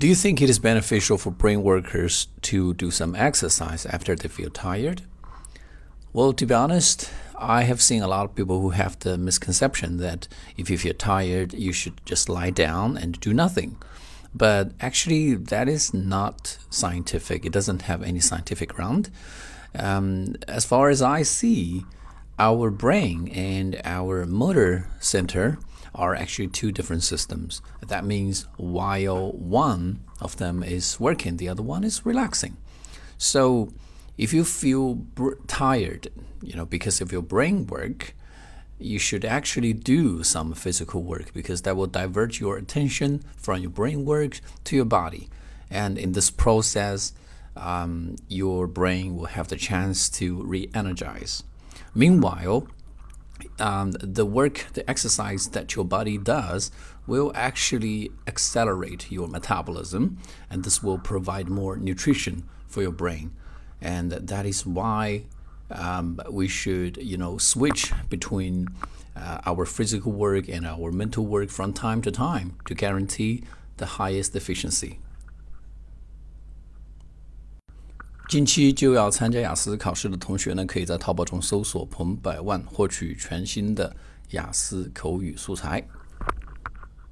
Do you think it is beneficial for brain workers to do some exercise after they feel tired? Well, to be honest, I have seen a lot of people who have the misconception that if you feel tired, you should just lie down and do nothing. But actually, that is not scientific. It doesn't have any scientific ground. Um, as far as I see, our brain and our motor center are actually two different systems. That means while one of them is working, the other one is relaxing. So if you feel tired, you know, because of your brain work, you should actually do some physical work because that will divert your attention from your brain work to your body. And in this process, um, your brain will have the chance to re energize. Meanwhile, um, the work, the exercise that your body does will actually accelerate your metabolism, and this will provide more nutrition for your brain. And that is why um, we should, you know, switch between uh, our physical work and our mental work from time to time to guarantee the highest efficiency. 近期就要参加雅思考试的同学呢，可以在淘宝中搜索“彭百万”获取全新的雅思口语素材。